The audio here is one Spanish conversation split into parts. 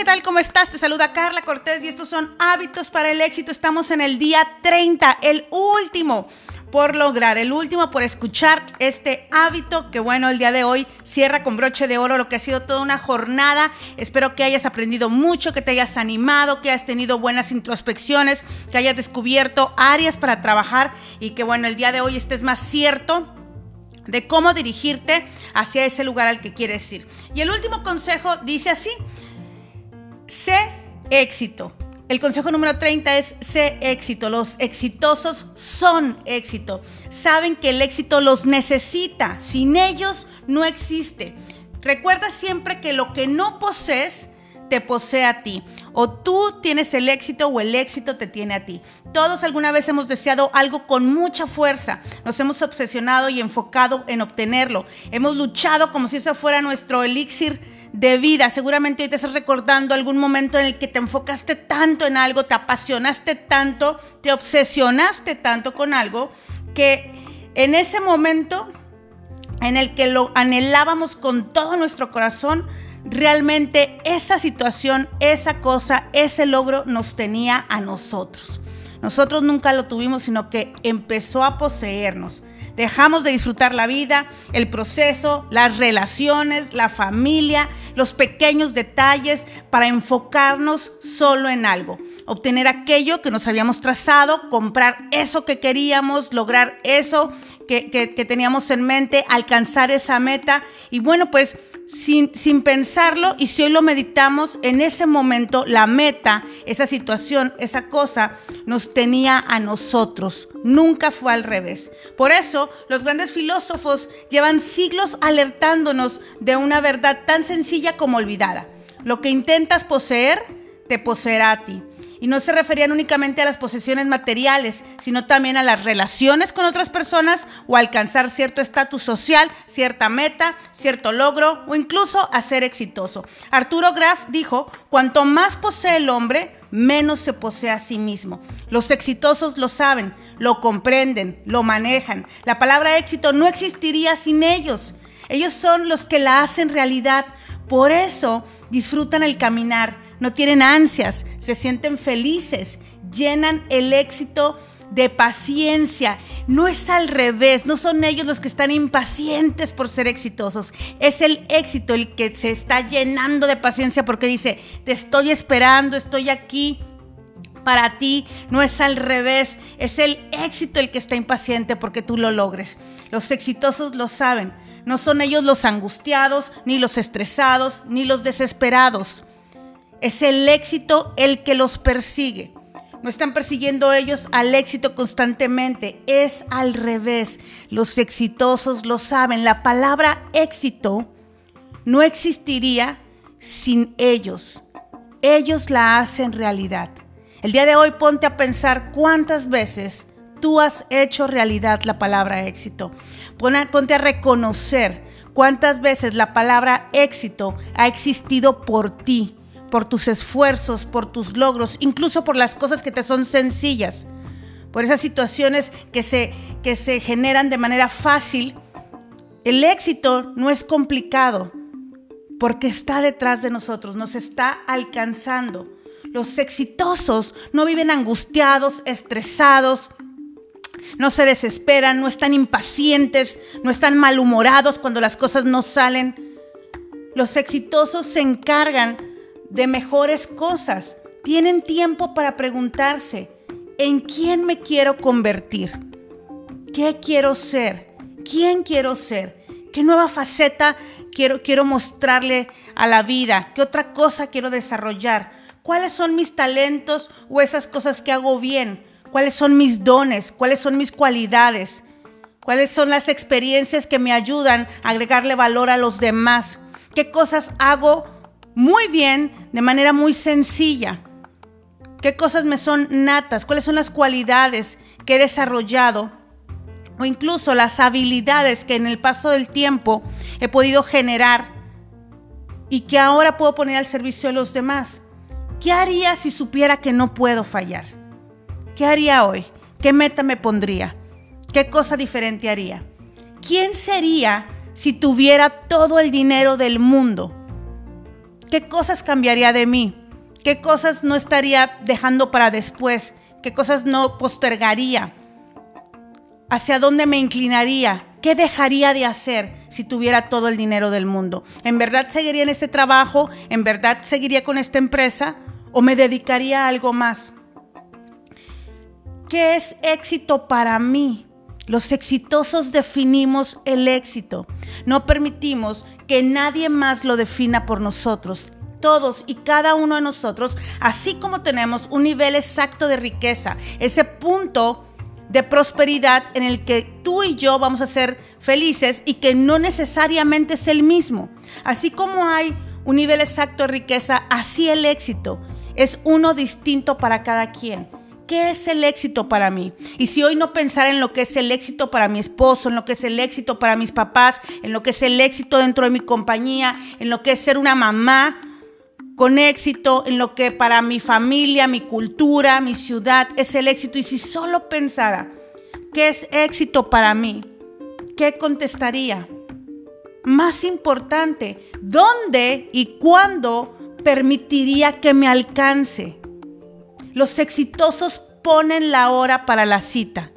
¿qué tal? ¿Cómo estás? Te saluda Carla Cortés y estos son hábitos para el éxito. Estamos en el día 30, el último por lograr, el último por escuchar este hábito que bueno, el día de hoy cierra con broche de oro lo que ha sido toda una jornada. Espero que hayas aprendido mucho, que te hayas animado, que hayas tenido buenas introspecciones, que hayas descubierto áreas para trabajar y que bueno, el día de hoy estés más cierto de cómo dirigirte hacia ese lugar al que quieres ir. Y el último consejo dice así, sé éxito. El consejo número 30 es sé éxito. Los exitosos son éxito. Saben que el éxito los necesita. Sin ellos no existe. Recuerda siempre que lo que no posees te posee a ti. O tú tienes el éxito o el éxito te tiene a ti. Todos alguna vez hemos deseado algo con mucha fuerza. Nos hemos obsesionado y enfocado en obtenerlo. Hemos luchado como si eso fuera nuestro elixir de vida. Seguramente hoy te estás recordando algún momento en el que te enfocaste tanto en algo, te apasionaste tanto, te obsesionaste tanto con algo, que en ese momento en el que lo anhelábamos con todo nuestro corazón, realmente esa situación, esa cosa, ese logro nos tenía a nosotros. Nosotros nunca lo tuvimos, sino que empezó a poseernos. Dejamos de disfrutar la vida, el proceso, las relaciones, la familia, los pequeños detalles para enfocarnos solo en algo. Obtener aquello que nos habíamos trazado, comprar eso que queríamos, lograr eso que, que teníamos en mente, alcanzar esa meta. Y bueno, pues sin, sin, pensarlo y si hoy lo meditamos, en ese momento la meta, esa situación, esa cosa nos tenía a nosotros. Nunca fue al revés. Por eso los grandes filósofos llevan siglos alertándonos de una verdad tan sencilla como olvidada. Lo que intentas poseer, te poseerá a ti. Y no se referían únicamente a las posesiones materiales, sino también a las relaciones con otras personas o alcanzar cierto estatus social, cierta meta, cierto logro o incluso a ser exitoso. Arturo Graf dijo, cuanto más posee el hombre, menos se posee a sí mismo. Los exitosos lo saben, lo comprenden, lo manejan. La palabra éxito no existiría sin ellos. Ellos son los que la hacen realidad. Por eso disfrutan el caminar no tienen ansias, se sienten felices, llenan el éxito de paciencia. No es al revés, no son ellos los que están impacientes por ser exitosos. Es el éxito el que se está llenando de paciencia porque dice, te estoy esperando, estoy aquí para ti. No es al revés, es el éxito el que está impaciente porque tú lo logres. Los exitosos lo saben. No son ellos los angustiados, ni los estresados, ni los desesperados. Es el éxito el que los persigue. No están persiguiendo ellos al éxito constantemente, es al revés. Los exitosos lo saben. La palabra éxito no existiría sin ellos. Ellos la hacen realidad. El día de hoy ponte a pensar cuántas veces tú has hecho realidad la palabra éxito. Ponte a reconocer cuántas veces la palabra éxito ha existido por ti por tus esfuerzos, por tus logros, incluso por las cosas que te son sencillas, por esas situaciones que se, que se generan de manera fácil. El éxito no es complicado porque está detrás de nosotros, nos está alcanzando. Los exitosos no viven angustiados, estresados, no se desesperan, no están impacientes, no están malhumorados cuando las cosas no salen. Los exitosos se encargan de mejores cosas. Tienen tiempo para preguntarse, ¿en quién me quiero convertir? ¿Qué quiero ser? ¿Quién quiero ser? ¿Qué nueva faceta quiero, quiero mostrarle a la vida? ¿Qué otra cosa quiero desarrollar? ¿Cuáles son mis talentos o esas cosas que hago bien? ¿Cuáles son mis dones? ¿Cuáles son mis cualidades? ¿Cuáles son las experiencias que me ayudan a agregarle valor a los demás? ¿Qué cosas hago muy bien de manera muy sencilla. ¿Qué cosas me son natas? ¿Cuáles son las cualidades que he desarrollado? O incluso las habilidades que en el paso del tiempo he podido generar y que ahora puedo poner al servicio de los demás. ¿Qué haría si supiera que no puedo fallar? ¿Qué haría hoy? ¿Qué meta me pondría? ¿Qué cosa diferente haría? ¿Quién sería si tuviera todo el dinero del mundo? ¿Qué cosas cambiaría de mí? ¿Qué cosas no estaría dejando para después? ¿Qué cosas no postergaría? ¿Hacia dónde me inclinaría? ¿Qué dejaría de hacer si tuviera todo el dinero del mundo? ¿En verdad seguiría en este trabajo? ¿En verdad seguiría con esta empresa? ¿O me dedicaría a algo más? ¿Qué es éxito para mí? Los exitosos definimos el éxito. No permitimos que nadie más lo defina por nosotros. Todos y cada uno de nosotros, así como tenemos un nivel exacto de riqueza, ese punto de prosperidad en el que tú y yo vamos a ser felices y que no necesariamente es el mismo. Así como hay un nivel exacto de riqueza, así el éxito es uno distinto para cada quien. ¿Qué es el éxito para mí? Y si hoy no pensar en lo que es el éxito para mi esposo, en lo que es el éxito para mis papás, en lo que es el éxito dentro de mi compañía, en lo que es ser una mamá, con éxito en lo que para mi familia, mi cultura, mi ciudad es el éxito. Y si solo pensara, ¿qué es éxito para mí? ¿Qué contestaría? Más importante, ¿dónde y cuándo permitiría que me alcance? Los exitosos ponen la hora para la cita,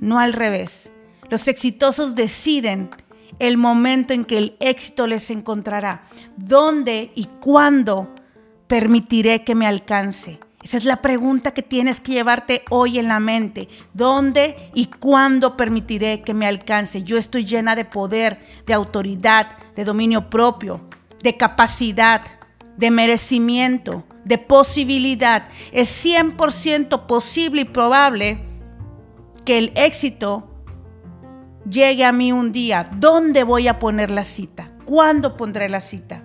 no al revés. Los exitosos deciden el momento en que el éxito les encontrará, dónde y cuándo permitiré que me alcance? Esa es la pregunta que tienes que llevarte hoy en la mente. ¿Dónde y cuándo permitiré que me alcance? Yo estoy llena de poder, de autoridad, de dominio propio, de capacidad, de merecimiento, de posibilidad. Es 100% posible y probable que el éxito llegue a mí un día. ¿Dónde voy a poner la cita? ¿Cuándo pondré la cita?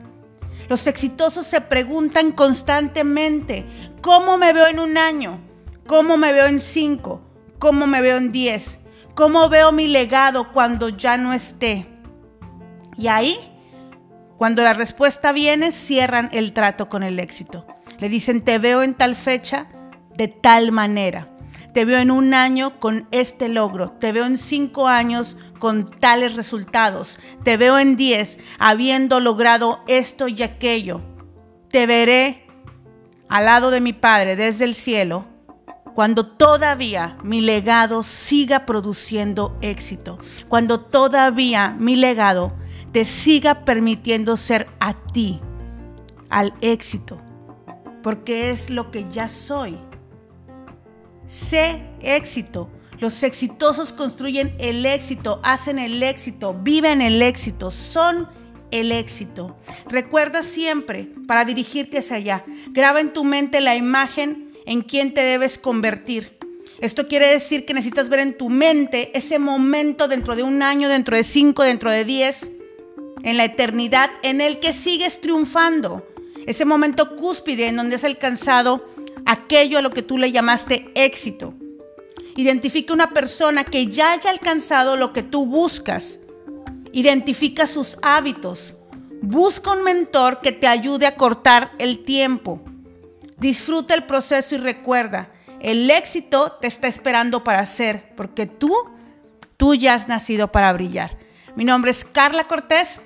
Los exitosos se preguntan constantemente, ¿cómo me veo en un año? ¿Cómo me veo en cinco? ¿Cómo me veo en diez? ¿Cómo veo mi legado cuando ya no esté? Y ahí, cuando la respuesta viene, cierran el trato con el éxito. Le dicen, te veo en tal fecha, de tal manera. Te veo en un año con este logro. Te veo en cinco años con tales resultados. Te veo en 10 habiendo logrado esto y aquello. Te veré al lado de mi Padre desde el cielo cuando todavía mi legado siga produciendo éxito, cuando todavía mi legado te siga permitiendo ser a ti al éxito, porque es lo que ya soy. Sé éxito los exitosos construyen el éxito, hacen el éxito, viven el éxito, son el éxito. Recuerda siempre, para dirigirte hacia allá, graba en tu mente la imagen en quien te debes convertir. Esto quiere decir que necesitas ver en tu mente ese momento dentro de un año, dentro de cinco, dentro de diez, en la eternidad, en el que sigues triunfando. Ese momento cúspide en donde has alcanzado aquello a lo que tú le llamaste éxito. Identifica una persona que ya haya alcanzado lo que tú buscas. Identifica sus hábitos. Busca un mentor que te ayude a cortar el tiempo. Disfruta el proceso y recuerda, el éxito te está esperando para hacer, porque tú, tú ya has nacido para brillar. Mi nombre es Carla Cortés.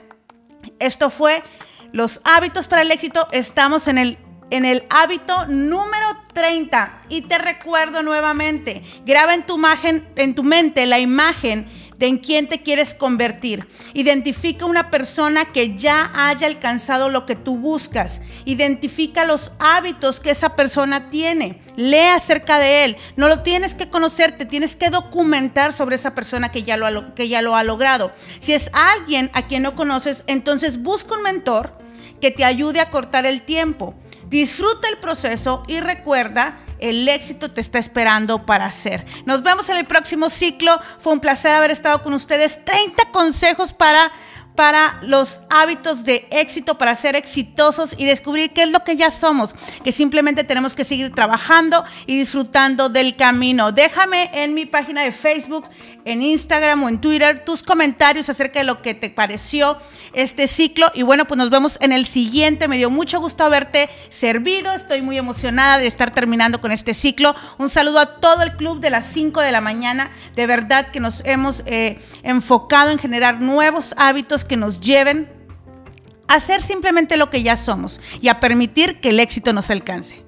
Esto fue Los hábitos para el éxito. Estamos en el en el hábito número 30. Y te recuerdo nuevamente, graba en tu, imagen, en tu mente la imagen de en quién te quieres convertir. Identifica una persona que ya haya alcanzado lo que tú buscas. Identifica los hábitos que esa persona tiene. Lee acerca de él. No lo tienes que conocer, te tienes que documentar sobre esa persona que ya lo, que ya lo ha logrado. Si es alguien a quien no conoces, entonces busca un mentor que te ayude a cortar el tiempo. Disfruta el proceso y recuerda, el éxito te está esperando para hacer. Nos vemos en el próximo ciclo. Fue un placer haber estado con ustedes. 30 consejos para para los hábitos de éxito, para ser exitosos y descubrir qué es lo que ya somos, que simplemente tenemos que seguir trabajando y disfrutando del camino. Déjame en mi página de Facebook, en Instagram o en Twitter tus comentarios acerca de lo que te pareció este ciclo y bueno, pues nos vemos en el siguiente. Me dio mucho gusto haberte servido, estoy muy emocionada de estar terminando con este ciclo. Un saludo a todo el club de las 5 de la mañana, de verdad que nos hemos eh, enfocado en generar nuevos hábitos que nos lleven a ser simplemente lo que ya somos y a permitir que el éxito nos alcance.